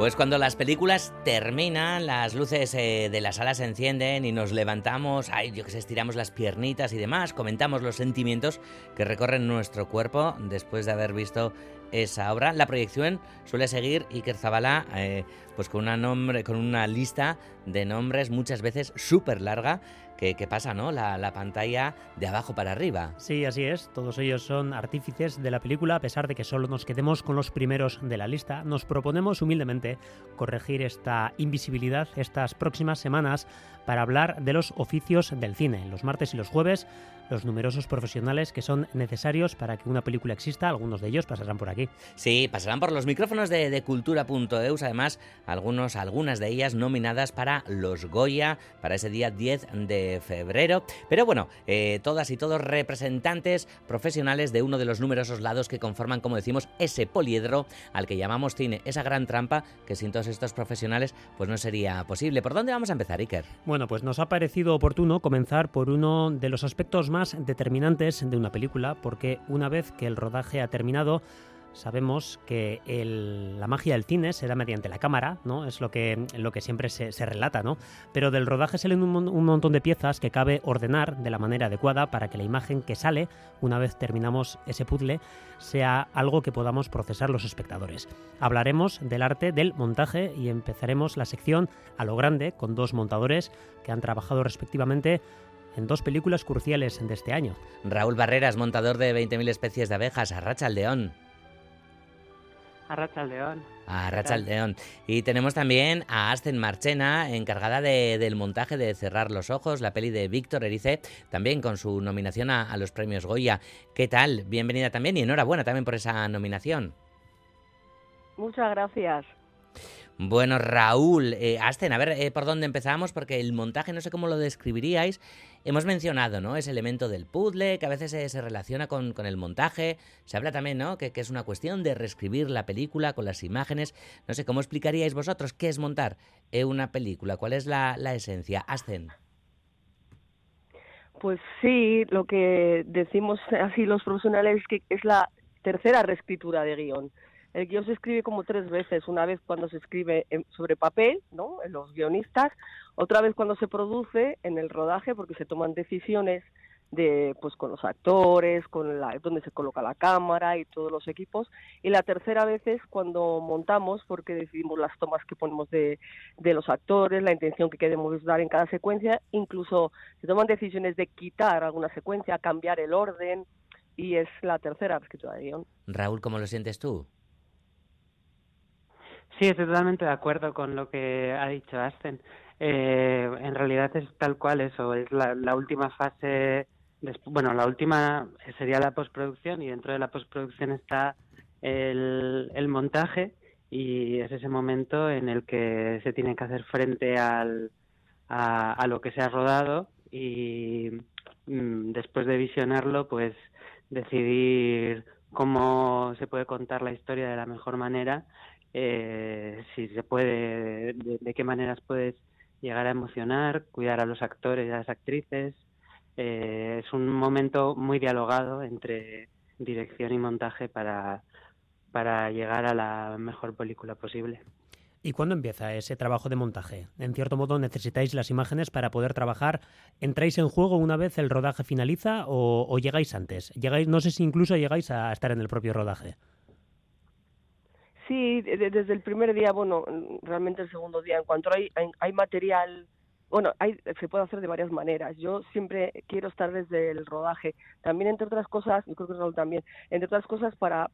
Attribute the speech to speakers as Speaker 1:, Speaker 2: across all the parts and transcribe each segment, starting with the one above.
Speaker 1: Pues cuando las películas terminan, las luces eh, de la sala se encienden y nos levantamos, ay, yo que sé, estiramos las piernitas y demás, comentamos los sentimientos que recorren nuestro cuerpo después de haber visto esa obra. La proyección suele seguir Iker Zabala eh, pues con una, nombre, con una lista de nombres muchas veces súper larga que, pasa, ¿no? La, la, pantalla de abajo para arriba.
Speaker 2: Sí, así es. Todos ellos son artífices de la película, a pesar de que solo nos quedemos con los primeros de la lista. Nos proponemos humildemente corregir esta invisibilidad estas próximas semanas para hablar de los oficios del cine. Los martes y los jueves los numerosos profesionales que son necesarios para que una película exista. Algunos de ellos pasarán por aquí.
Speaker 1: Sí, pasarán por los micrófonos de, de cultura.eus, además algunos, algunas de ellas nominadas para los Goya, para ese día 10 de febrero. Pero bueno, eh, todas y todos representantes profesionales de uno de los numerosos lados que conforman, como decimos, ese poliedro al que llamamos cine, esa gran trampa que sin todos estos profesionales pues no sería posible. ¿Por dónde vamos a empezar, Iker?
Speaker 2: Bueno, pues nos ha parecido oportuno comenzar por uno de los aspectos más determinantes de una película, porque una vez que el rodaje ha terminado, sabemos que la magia del cine se da mediante la cámara, ¿no? Es lo que, lo que siempre se, relata, ¿no? Pero del rodaje salen un, un, montón de piezas que cabe ordenar de la manera adecuada para que la imagen que sale, una vez terminamos ese puzzle, sea algo que podamos procesar los espectadores. Hablaremos del arte del montaje y empezaremos la sección a lo grande con dos montadores que han trabajado respectivamente en dos películas cruciales de este año.
Speaker 1: Raúl Barreras, montador de 20.000 especies de abejas, Arracha al León.
Speaker 3: Arracha al León.
Speaker 1: Arracha al León. Y tenemos también a Asten Marchena, encargada del montaje de Cerrar los Ojos, la peli de Víctor Erice, también con su nominación a, a los premios Goya. ¿Qué tal? Bienvenida también y enhorabuena también por esa nominación.
Speaker 3: Muchas gracias.
Speaker 1: Bueno, Raúl, eh, Asten, a ver eh, por dónde empezamos, porque el montaje no sé cómo lo describiríais. Hemos mencionado, ¿no? Ese elemento del puzzle, que a veces se, relaciona con, el montaje. Se habla también, ¿no? Que, es una cuestión de reescribir la película con las imágenes. No sé, ¿cómo explicaríais vosotros qué es montar una película? ¿Cuál es la, la esencia? Asten.
Speaker 3: Pues sí, lo que decimos así los profesionales es que es la tercera reescritura de guion el guion se escribe como tres veces, una vez cuando se escribe sobre papel, ¿no? En los guionistas, otra vez cuando se produce en el rodaje, porque se toman decisiones de pues con los actores, con la donde se coloca la cámara y todos los equipos y la tercera vez es cuando montamos porque decidimos las tomas que ponemos de, de los actores, la intención que queremos dar en cada secuencia, incluso se toman decisiones de quitar alguna secuencia, cambiar el orden y es la tercera escritura de guion.
Speaker 1: Raúl, ¿cómo lo sientes tú?
Speaker 4: Sí, estoy totalmente de acuerdo con lo que ha dicho Asten. Eh, en realidad es tal cual eso, es la, última fase, bueno, la última sería la postproducción y dentro de la postproducción está el, montaje y es ese momento en el que se tiene que hacer frente al, a, lo que se ha rodado y mm, después de visionarlo, pues decidir cómo se puede contar la historia de la mejor manera eh, si se puede, de, qué maneras puedes llegar a emocionar, cuidar a los actores y a las actrices. Eh, es un momento muy dialogado entre dirección y montaje para, para llegar a la mejor película posible.
Speaker 2: ¿Y cuándo empieza ese trabajo de montaje? En cierto modo necesitáis las imágenes para poder trabajar. ¿Entráis en juego una vez el rodaje finaliza o, o llegáis antes? Llegáis, no sé si incluso llegáis a estar en el propio rodaje.
Speaker 3: Sí, desde el primer día, bueno, realmente el segundo día, en cuanto hay, hay, material, bueno, hay, se puede hacer de varias maneras. Yo siempre quiero estar desde el rodaje, también entre otras cosas, yo creo que Raúl también, entre otras cosas para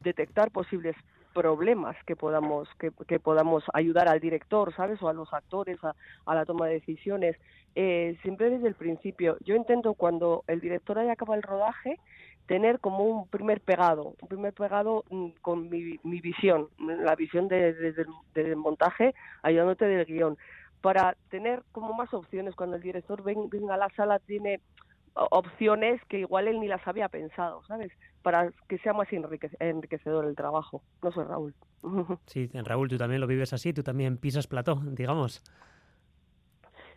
Speaker 3: detectar posibles problemas que podamos que, que podamos ayudar al director, ¿sabes? O a los actores a, a la toma de decisiones. Eh, siempre desde el principio. Yo intento cuando el director haya acabado el rodaje tener como un primer pegado, un primer pegado mm, con mi, mi visión, la visión desde de, de, montaje, ayudándote del guion, para tener como más opciones. Cuando el director venga a la sala tiene opciones que igual él ni las había pensado, ¿sabes? Para que sea más enriquecedor el trabajo. No soy Raúl.
Speaker 2: Sí, Raúl, tú también lo vives así, tú también pisas plató, digamos.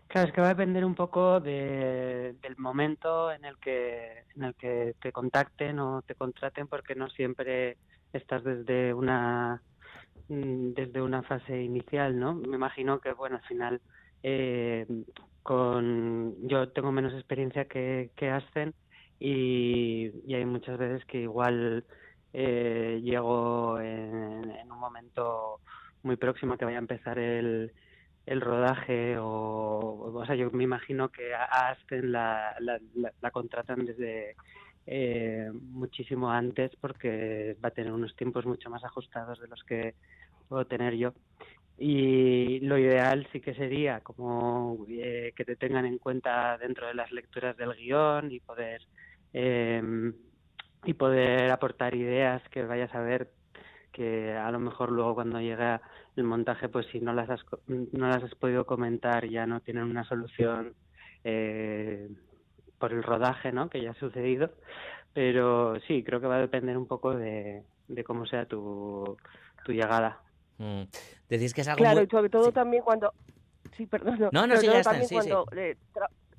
Speaker 4: Claro, es que va a depender un poco de, del momento en el que en el que te contacten o te contraten, porque no siempre estás desde una mm, desde una fase inicial, ¿no? Me imagino que, bueno, al final, eh, con yo tengo menos experiencia que, que Ascen y, hay muchas veces que igual eh, llego en, en, un momento muy próximo que vaya a empezar el, el rodaje o, o sea, yo me imagino que a la, contratan desde eh, muchísimo antes porque va a tener unos tiempos mucho más ajustados de los que puedo tener yo. Y lo ideal sí que sería como eh, que te tengan en cuenta dentro de las lecturas del guion y poder eh, y poder aportar ideas que vayas a ver que a lo mejor luego cuando llega el montaje, pues si no las has, no las has podido comentar, ya no tienen una solución eh, por el rodaje, ¿no? Que ya ha sucedido. Pero sí, creo que va a depender un poco de, de cómo sea tu, tu llegada.
Speaker 1: Mm. Decís que es algo
Speaker 3: Claro, y sobre todo también cuando... Sí, perdón.
Speaker 1: No, no, sí, ya está, sí,
Speaker 3: cuando eh,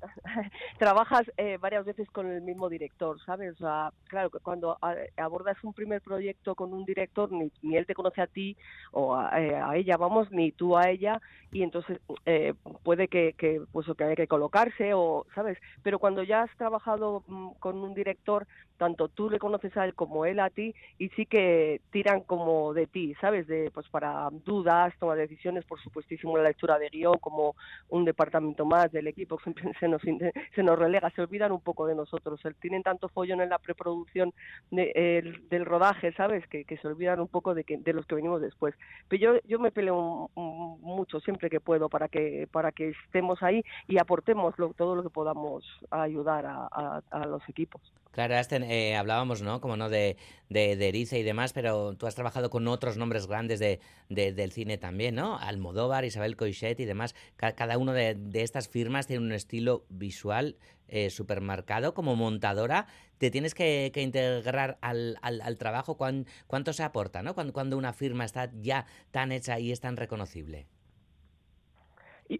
Speaker 3: trabajas eh, varias veces con el mismo director, ¿sabes? O sea, claro, que cuando abordas un primer proyecto con un director, ni, ni él te conoce a ti o a, eh, ella, vamos, ni tú a ella, y entonces eh, puede que, que, pues, que haya que colocarse, o, ¿sabes? Pero cuando ya has trabajado mm, con un director, tanto tú le conoces a él como él a ti, y sí que tiran como de ti, ¿sabes? De, pues para dudas, toma decisiones, por supuestísimo la lectura de guion, como un departamento más del equipo, siempre se nos, se nos relega, se olvidan un poco de nosotros. Tienen tanto follón en la preproducción de, del rodaje, ¿sabes? Que, se olvidan un poco de, que, de los que venimos después. Pero yo, yo me peleo mucho siempre que puedo para que, para que estemos ahí y aportemos todo lo que podamos ayudar a, a, los equipos.
Speaker 1: Claro, Asten, eh, hablábamos, ¿no? Como no de, de, de, Erice y demás, pero tú has trabajado con otros nombres grandes de, del cine también, ¿no? Almodóvar, Isabel Coixet y demás. Cada, uno de, estas firmas tiene un estilo visual eh, supermercado. Como montadora, te tienes que, que integrar al, al, al trabajo. ¿Cuánto se aporta, ¿no? Cuando, cuando una firma está ya tan hecha y es tan reconocible.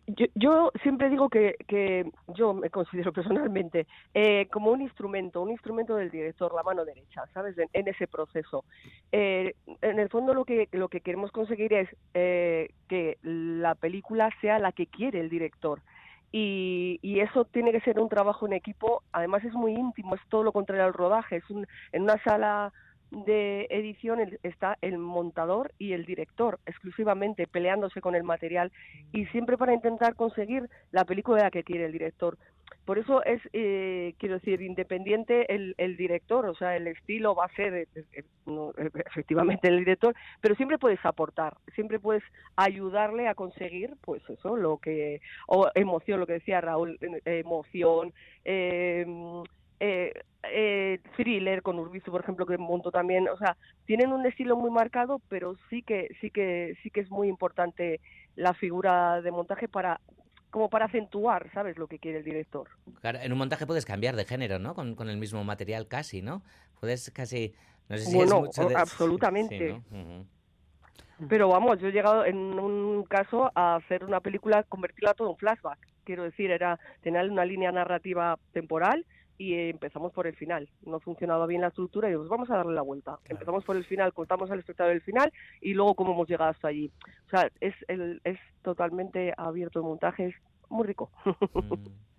Speaker 3: Yo, yo, siempre digo que, que, yo me considero personalmente eh, como un instrumento, un instrumento del director, la mano derecha, ¿sabes? En, en ese proceso. Eh, en el fondo lo que, lo que queremos conseguir es eh, que la película sea la que quiere el director. Y, y, eso tiene que ser un trabajo en equipo, además es muy íntimo, es todo lo contrario al rodaje, es un, en una sala de edición está el montador y el director exclusivamente peleándose con el material y siempre para intentar conseguir la película que quiere el director. Por eso es, eh, quiero decir, independiente el, el, director, o sea, el estilo va a ser eh, eh, no, efectivamente el director, pero siempre puedes aportar, siempre puedes ayudarle a conseguir, pues eso, lo que, o emoción, lo que decía Raúl, emoción, eh, eh, eh, thriller con Urbizu, por ejemplo, que monto también, o sea, tienen un estilo muy marcado, pero sí que sí que sí que es muy importante la figura de montaje para como para acentuar, ¿sabes? Lo que quiere el director.
Speaker 1: Claro, en un montaje puedes cambiar de género, ¿no? Con, con el mismo material casi, ¿no? Puedes casi... No sé si
Speaker 3: bueno,
Speaker 1: es mucho de...
Speaker 3: absolutamente.
Speaker 1: Sí, ¿no? uh -huh.
Speaker 3: Pero vamos, yo he llegado en un caso a hacer una película, convertirla todo en flashback. Quiero decir, era tener una línea narrativa temporal y empezamos por el final. No funcionaba bien la estructura y dijimos, vamos a darle la vuelta. Claro. Empezamos por el final, contamos al espectador el final y luego cómo hemos llegado hasta allí. O sea, es, el, es totalmente abierto el montaje, es muy rico.
Speaker 2: Mm.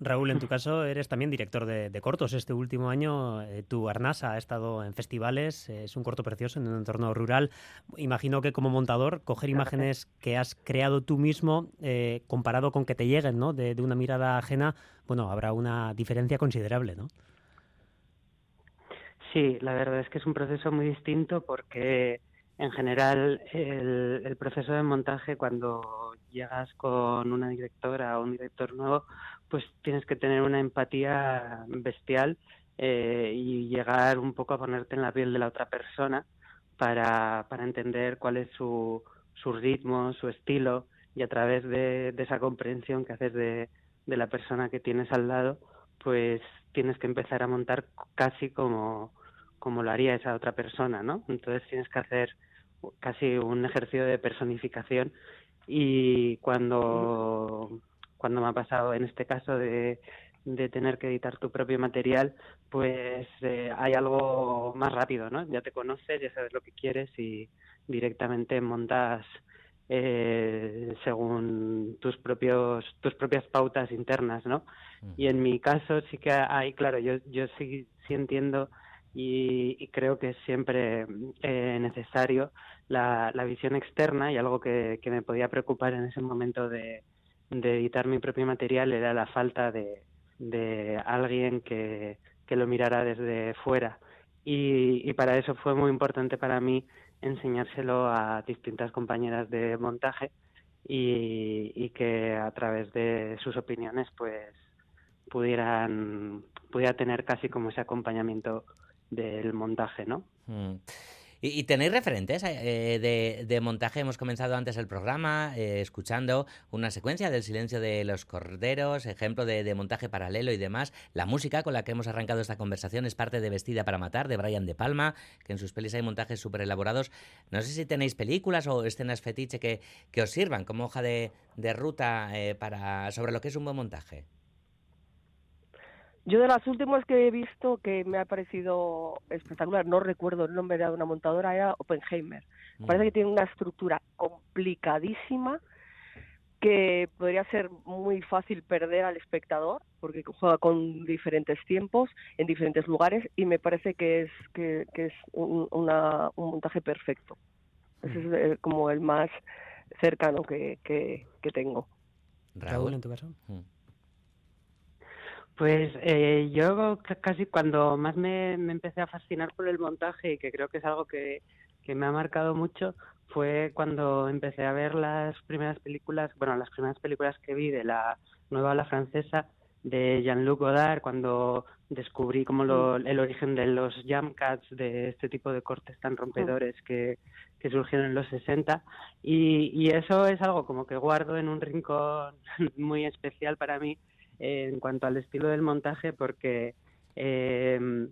Speaker 2: Raúl, en tu caso eres también director de, de cortos. Este último año eh, tu Arnasa ha estado en festivales, eh, es un corto precioso en un entorno rural. Imagino que como montador, coger imágenes que has creado tú mismo, eh, comparado con que te lleguen ¿no? de, de, una mirada ajena, bueno, habrá una diferencia considerable, ¿no?
Speaker 4: Sí, la verdad es que es un proceso muy distinto porque en general el, proceso de montaje cuando llegas con una directora o un director nuevo, pues tienes que tener una empatía bestial eh, y llegar un poco a ponerte en la piel de la otra persona para, para entender cuál es su, su ritmo, su estilo y a través de, de esa comprensión que haces de, de la persona que tienes al lado, pues tienes que empezar a montar casi como, como lo haría esa otra persona, ¿no? Entonces tienes que hacer casi un ejercicio de personificación y cuando cuando me ha pasado en este caso de, de tener que editar tu propio material, pues eh, hay algo más rápido, ¿no? Ya te conoces, ya sabes lo que quieres y directamente montas eh, según tus propios tus propias pautas internas, ¿no? Y en mi caso sí que hay, claro, yo yo sí, sí entiendo y, creo que es siempre eh, necesario la, la, visión externa y algo que, me podía preocupar en ese momento de, editar mi propio material era la falta de, de alguien que, que lo mirara desde fuera. Y, y, para eso fue muy importante para mí enseñárselo a distintas compañeras de montaje y, y que a través de sus opiniones pues pudieran pudiera tener casi como ese acompañamiento del montaje, ¿no?
Speaker 1: Mm. ¿Y, tenéis referentes eh, de, montaje? Hemos comenzado antes el programa eh, escuchando una secuencia del silencio de los corderos, ejemplo de, montaje paralelo y demás. La música con la que hemos arrancado esta conversación es parte de Vestida para Matar, de Brian De Palma, que en sus pelis hay montajes súper elaborados. No sé si tenéis películas o escenas fetiche que, os sirvan como hoja de, ruta eh, para, sobre lo que es un buen montaje.
Speaker 3: Yo de las últimas que he visto que me ha parecido espectacular, no recuerdo el nombre de una montadora, era Oppenheimer. Mm. Parece que tiene una estructura complicadísima que podría ser muy fácil perder al espectador porque juega con diferentes tiempos en diferentes lugares y me parece que es que, es un, montaje perfecto. Ese es mm. eh, como el más cercano que, que, tengo.
Speaker 2: Raúl, en tu caso. Mm.
Speaker 4: Pues eh, yo casi cuando más me, empecé a fascinar por el montaje y que creo que es algo que, me ha marcado mucho fue cuando empecé a ver las primeras películas, bueno, las primeras películas que vi de la nueva la francesa de Jean-Luc Godard, cuando descubrí como lo, mm. el origen de los jam cuts, de este tipo de cortes tan rompedores mm. que, que surgieron en los 60. Y, y eso es algo como que guardo en un rincón muy especial para mí en cuanto al estilo del montaje porque eh,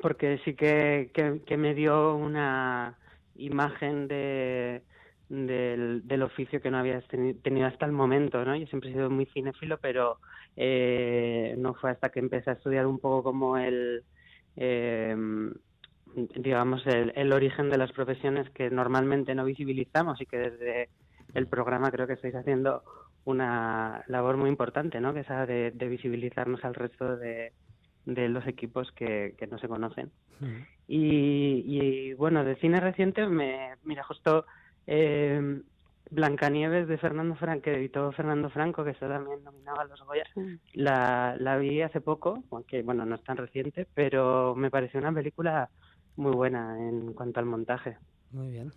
Speaker 4: porque sí que, que, me dio una imagen de, del, oficio que no había tenido hasta el momento, ¿no? Yo siempre he sido muy cinéfilo, pero eh, no fue hasta que empecé a estudiar un poco como el, eh, digamos, el, origen de las profesiones que normalmente no visibilizamos y que desde el programa creo que estáis haciendo una labor muy importante, ¿no? Que esa de, visibilizarnos al resto de, de los equipos que, que no se conocen. y, y, bueno, de cine reciente, me mira, justo eh, Blancanieves de Fernando Franco, que editó Fernando Franco, que está también nominado a los Goya, la, la vi hace poco, aunque bueno, no es tan reciente, pero me pareció una película muy buena en cuanto al montaje.
Speaker 2: Muy bien.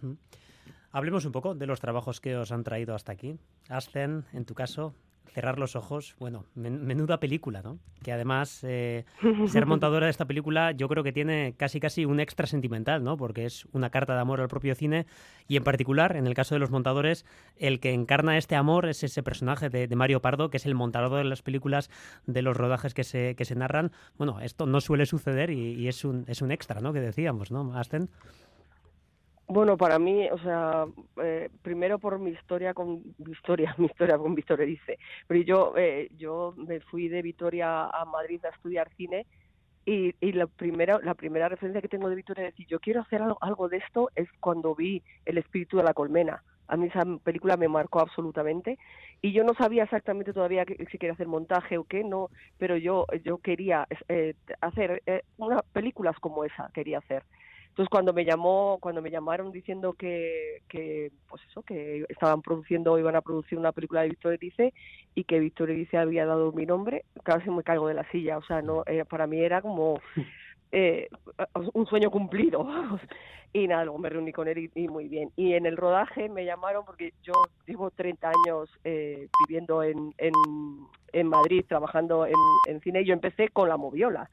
Speaker 2: Hablemos un poco de los trabajos que os han traído hasta aquí. Ascen, en tu caso, cerrar los ojos, bueno, menuda película, ¿no? Que además eh, ser montadora de esta película yo creo que tiene casi casi un extra sentimental, ¿no? Porque es una carta de amor al propio cine y en particular, en el caso de los montadores, el que encarna este amor es ese personaje de, Mario Pardo, que es el montador de las películas, de los rodajes que se, que se narran. Bueno, esto no suele suceder y, es, un, es un extra, ¿no? Que decíamos, ¿no, Ascen?
Speaker 3: Bueno, para mí, o sea, eh, primero por mi historia con historia, mi historia con Vitoria dice, pero yo eh, yo me fui de Vitoria a Madrid a estudiar cine y, la primera la primera referencia que tengo de Vitoria es decir, yo quiero hacer algo, algo de esto es cuando vi El espíritu de la colmena. A mí esa película me marcó absolutamente y yo no sabía exactamente todavía si quería hacer montaje o qué, no, pero yo yo quería eh, hacer eh, unas películas como esa, quería hacer. Entonces cuando me llamó, cuando me llamaron diciendo que, que pues eso, que estaban produciendo, iban a producir una película de Víctor Erice y que Víctor Erice había dado mi nombre, casi me caigo de la silla. O sea, no, eh, para mí era como eh, un sueño cumplido. y nada, luego me reuní con él y, muy bien. Y en el rodaje me llamaron porque yo llevo 30 años eh, viviendo en, en, en Madrid, trabajando en, en cine y yo empecé con la moviola.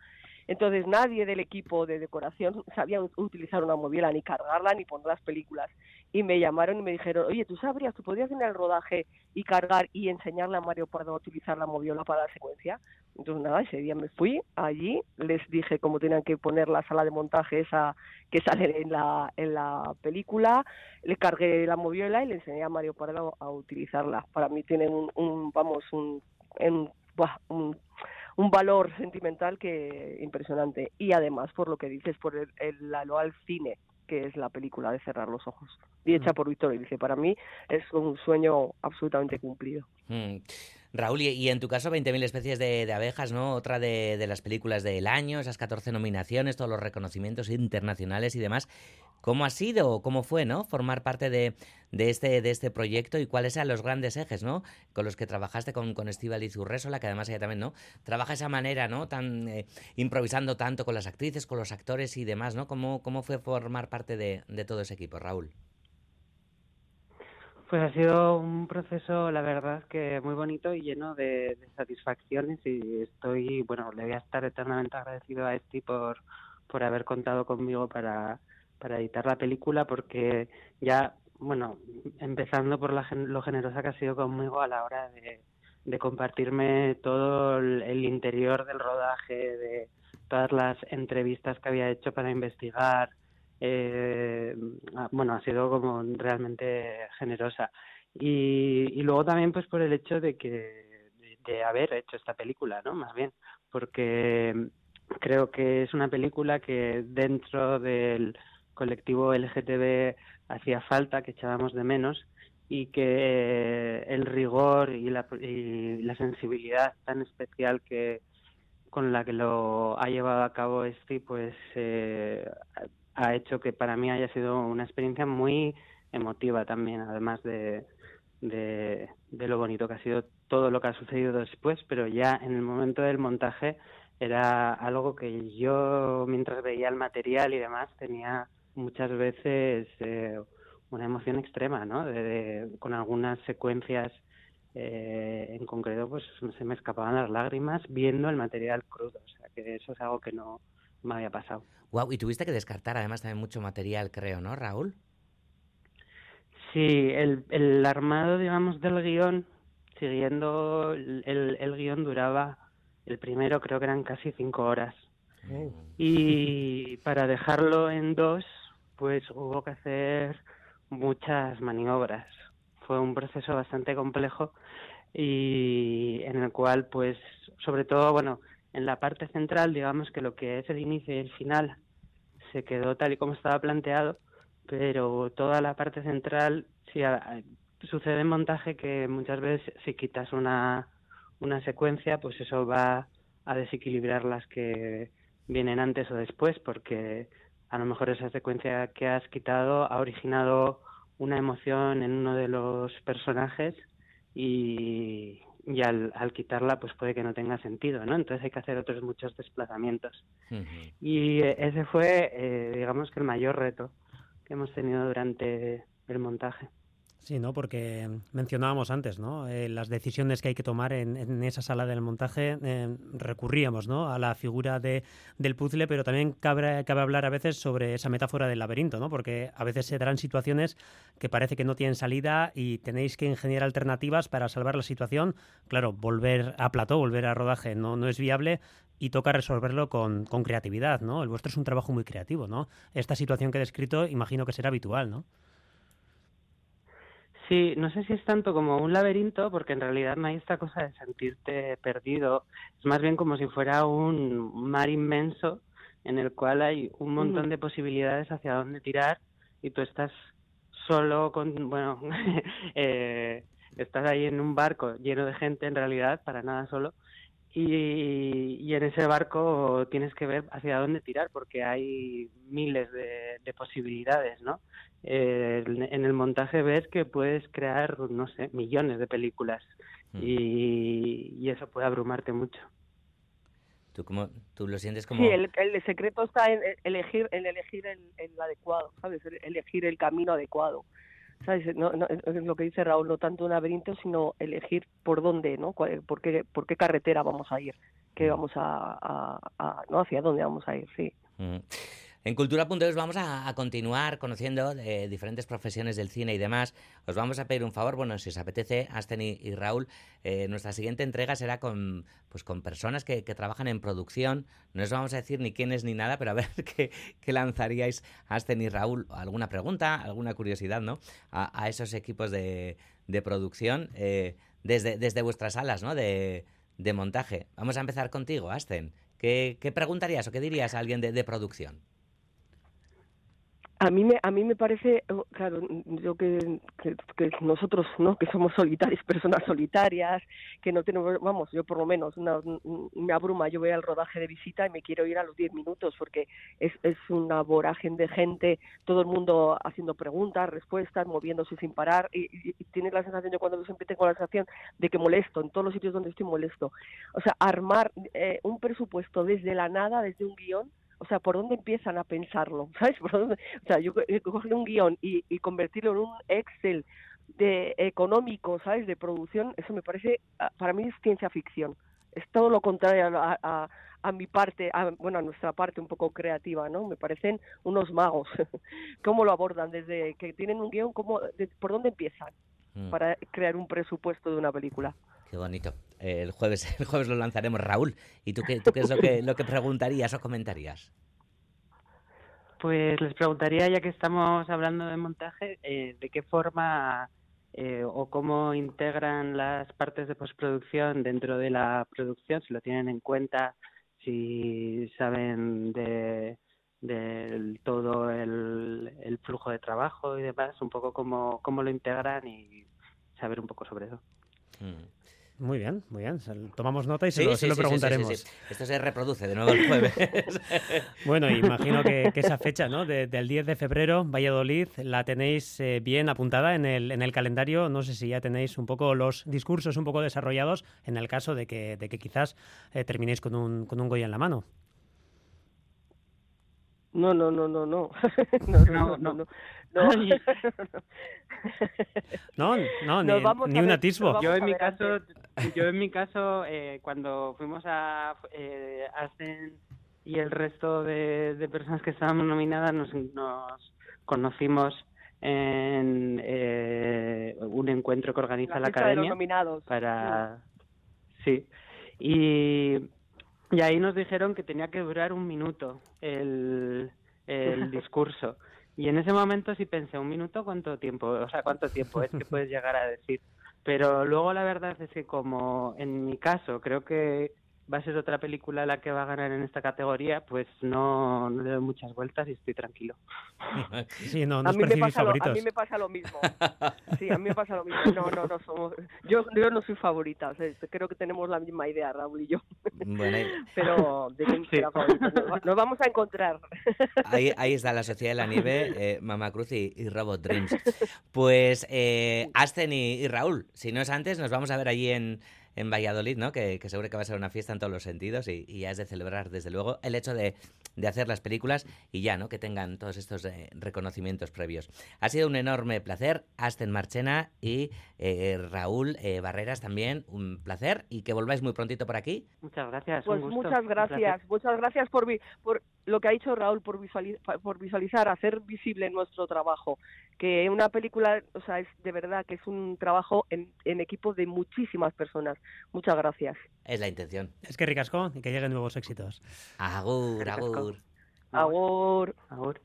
Speaker 3: Entonces nadie del equipo de decoración sabía utilizar una moviola, ni cargarla, ni poner las películas. Y me llamaron y me dijeron, oye, ¿tú sabrías, tú podrías ir el rodaje y cargar y enseñarle a Mario Pardo a utilizar la moviola para la secuencia? Entonces nada, ese día me fui allí, les dije cómo tenían que poner la sala de montaje esa que sale en la, en la película, le cargué la moviola y le enseñé a Mario Pardo a utilizarla. Para mí tienen un, vamos, un, un un valor sentimental que impresionante. Y además, por lo que dices, por el, el, al cine, que es la película de Cerrar los Ojos, y hecha mm. por Víctor y dice, para mí es un sueño absolutamente cumplido.
Speaker 1: Mm. Raúl, y, en tu caso 20.000 especies de, abejas, ¿no? Otra de, las películas del año, esas 14 nominaciones, todos los reconocimientos internacionales y demás. ¿Cómo ha sido o cómo fue, ¿no? Formar parte de, este, de este proyecto y cuáles eran los grandes ejes, ¿no? Con los que trabajaste con, con Estíbal Zurresola, que además ella también, ¿no? Trabaja esa manera, ¿no? Tan eh, improvisando tanto con las actrices, con los actores y demás, ¿no? ¿Cómo, cómo fue formar parte de, de todo ese equipo, Raúl?
Speaker 4: Pues ha sido un proceso, la verdad, que muy bonito y lleno de, satisfacciones y estoy, bueno, le voy a estar eternamente agradecido a Esti por, por haber contado conmigo para, para editar la película porque ya, bueno, empezando por la, lo generosa que ha sido conmigo a la hora de, compartirme todo el interior del rodaje, de todas las entrevistas que había hecho para investigar, eh, ah, bueno, ha sido como realmente generosa. Y, y luego también pues por el hecho de que de, haber hecho esta película, ¿no? Más bien, porque creo que es una película que dentro del colectivo LGTB hacía falta, que echábamos de menos y que el rigor y la, y la sensibilidad tan especial que con la que lo ha llevado a cabo este pues eh, ha hecho que para mí haya sido una experiencia muy emotiva también, además de, de, lo bonito que ha sido todo lo que ha sucedido después, pero ya en el momento del montaje era algo que yo, mientras veía el material y demás, tenía muchas veces eh, una emoción extrema, ¿no? con algunas secuencias eh, en concreto, pues se me escapaban las lágrimas viendo el material crudo, o sea que eso es algo que no, me había pasado.
Speaker 1: Wow, y tuviste que descartar además también mucho material, creo, ¿no, Raúl?
Speaker 4: Sí, el, el armado, digamos, del guion, siguiendo el, el, guion duraba, el primero creo que eran casi cinco horas. Oh. Y para dejarlo en dos, pues hubo que hacer muchas maniobras. Fue un proceso bastante complejo y en el cual, pues, sobre todo, bueno, en la parte central, digamos que lo que es el inicio y el final se quedó tal y como estaba planteado, pero toda la parte central sí sucede en montaje que muchas veces si quitas una, una secuencia, pues eso va a desequilibrar las que vienen antes o después, porque a lo mejor esa secuencia que has quitado ha originado una emoción en uno de los personajes y, y al, al, quitarla pues puede que no tenga sentido, ¿no? Entonces hay que hacer otros muchos desplazamientos. Y eh, ese fue, eh, digamos que el mayor reto que hemos tenido durante el montaje.
Speaker 2: Sí, ¿no? Porque mencionábamos antes, ¿no? Eh, las decisiones que hay que tomar en, esa sala del montaje eh, recurríamos, ¿no? A la figura de, del puzzle, pero también cabe, cabe hablar a veces sobre esa metáfora del laberinto, ¿no? Porque a veces se darán situaciones que parece que no tienen salida y tenéis que ingeniar alternativas para salvar la situación. Claro, volver a plató, volver a rodaje no, no es viable y toca resolverlo con, con creatividad, ¿no? El vuestro es un trabajo muy creativo, ¿no? Esta situación que he descrito imagino que será habitual, ¿no?
Speaker 4: Sí, no sé si es tanto como un laberinto, porque en realidad no hay esta cosa de sentirte perdido. Es más bien como si fuera un mar inmenso en el cual hay un montón de posibilidades hacia dónde tirar y tú estás solo con, bueno, eh, estás ahí en un barco lleno de gente en realidad, para nada solo, y, y, en ese barco tienes que ver hacia dónde tirar porque hay miles de, de posibilidades, ¿no? Eh, en el montaje ves que puedes crear, no sé, millones de películas mm. y, y, eso puede abrumarte mucho.
Speaker 1: ¿Tú, cómo, tú lo sientes como...?
Speaker 3: Sí, el, el secreto está en elegir, en elegir el, el adecuado, ¿sabes? Elegir el camino adecuado. ¿Sabes? No, no, es lo que dice Raúl, no tanto un laberinto, sino elegir por dónde, ¿no? Por qué, por qué carretera vamos a ir, qué vamos a, a, ¿no? Hacia dónde vamos a ir, sí.
Speaker 1: Mm. En Cultura.es vamos a, continuar conociendo de diferentes profesiones del cine y demás. Os vamos a pedir un favor, bueno, si os apetece, Asten y, Raúl, eh, nuestra siguiente entrega será con, pues, con personas que, trabajan en producción. No os vamos a decir ni quiénes ni nada, pero a ver qué, lanzaríais, Asten y Raúl, alguna pregunta, alguna curiosidad, ¿no? A, esos equipos de, producción eh, desde, desde vuestras salas, ¿no? De, de montaje. Vamos a empezar contigo, Asten. ¿Qué, preguntarías o qué dirías a alguien de producción?
Speaker 3: A mí me, a mí me parece, oh, claro, yo que, nosotros, ¿no? Que somos solitarios, personas solitarias, que no tenemos, vamos, yo por lo menos, una, me abruma, yo voy al rodaje de visita y me quiero ir a los 10 minutos porque es, es una vorágine de gente, todo el mundo haciendo preguntas, respuestas, moviéndose sin parar y, tienes la sensación, yo cuando siempre tengo la sensación de que molesto, en todos los sitios donde estoy molesto. O sea, armar eh, un presupuesto desde la nada, desde un guion, o sea, ¿por dónde empiezan a pensarlo? ¿Sabes? ¿Por dónde? O sea, yo coger un guion y, y convertirlo en un Excel de económico, ¿sabes? De producción, eso me parece, ah, para mí es ciencia ficción. Es todo lo contrario a, a, a mi parte, a, bueno, a nuestra parte un poco creativa, ¿no? Me parecen unos magos. ¿Cómo lo abordan? Desde que tienen un guion, ¿cómo, ¿por dónde empiezan? Mm. Para crear un presupuesto de una película.
Speaker 1: Qué bonito. el jueves, el jueves lo lanzaremos, Raúl. ¿Y tú qué, tú qué es lo que, lo que preguntarías o comentarías?
Speaker 4: Pues les preguntaría, ya que estamos hablando de montaje, eh, de qué forma eh, o cómo integran las partes de postproducción dentro de la producción, si lo tienen en cuenta, si saben de, todo el, el, flujo de trabajo y demás, un poco cómo, cómo lo integran y saber un poco sobre eso.
Speaker 2: Mm. Muy bien, muy bien. Tomamos nota y se, lo, preguntaremos.
Speaker 1: Esto se reproduce de nuevo el jueves.
Speaker 2: bueno, imagino que, esa fecha, ¿no? del 10 de febrero, Valladolid, la tenéis eh, bien apuntada en el, en el calendario. No sé si ya tenéis un poco los discursos un poco desarrollados en el caso de que, de que quizás eh, terminéis con un, con un Goya en la mano.
Speaker 3: No, no, no, no, no. no, no, no, no.
Speaker 2: No, no, ni, ni un atisbo.
Speaker 4: Yo en mi caso, yo en mi caso, eh, cuando fuimos a eh, y el resto de, personas que estábamos nominadas nos, nos conocimos en eh, un encuentro que organiza la, academia para sí y y ahí nos dijeron que tenía que durar un minuto el, el discurso. Y en ese momento sí pensé, ¿un minuto cuánto tiempo? O sea, ¿cuánto tiempo es que puedes llegar a decir? Pero luego la verdad es que como en mi caso creo que va a ser otra película la que va a ganar en esta categoría, pues no, no le doy muchas vueltas y estoy tranquilo.
Speaker 2: Sí, no, no
Speaker 3: a, mí me pasa lo, a mí me pasa lo mismo. Sí, a mí me pasa lo mismo. No, no, no somos. Yo, yo no soy favorita. creo que tenemos la misma idea, Raúl y yo. Bueno, Pero de quién será favorita. Nos vamos a encontrar.
Speaker 1: Ahí, ahí está la Sociedad de la Nieve, eh, Mama Cruz y, Robot Dreams. Pues eh, Asten y Raúl, si no es antes, nos vamos a ver allí en en Valladolid, ¿no? Que, seguro que va a ser una fiesta en todos los sentidos y, ya es de celebrar, desde luego, el hecho de, hacer las películas y ya, ¿no? Que tengan todos estos eh, reconocimientos previos. Ha sido un enorme placer, Asten Marchena y eh, Raúl eh, Barreras también, un placer y que volváis muy prontito por aquí.
Speaker 4: Muchas gracias.
Speaker 3: Pues muchas gracias, muchas gracias por, por lo que ha dicho Raúl, por, por visualizar, hacer visible nuestro trabajo. Que una película, o sea, es de verdad que es un trabajo en, en equipo de muchísimas personas. Muchas gracias.
Speaker 1: Es la intención.
Speaker 2: Es que ricasco y que lleguen nuevos éxitos.
Speaker 1: Agur, agur.
Speaker 3: Agur. Agur.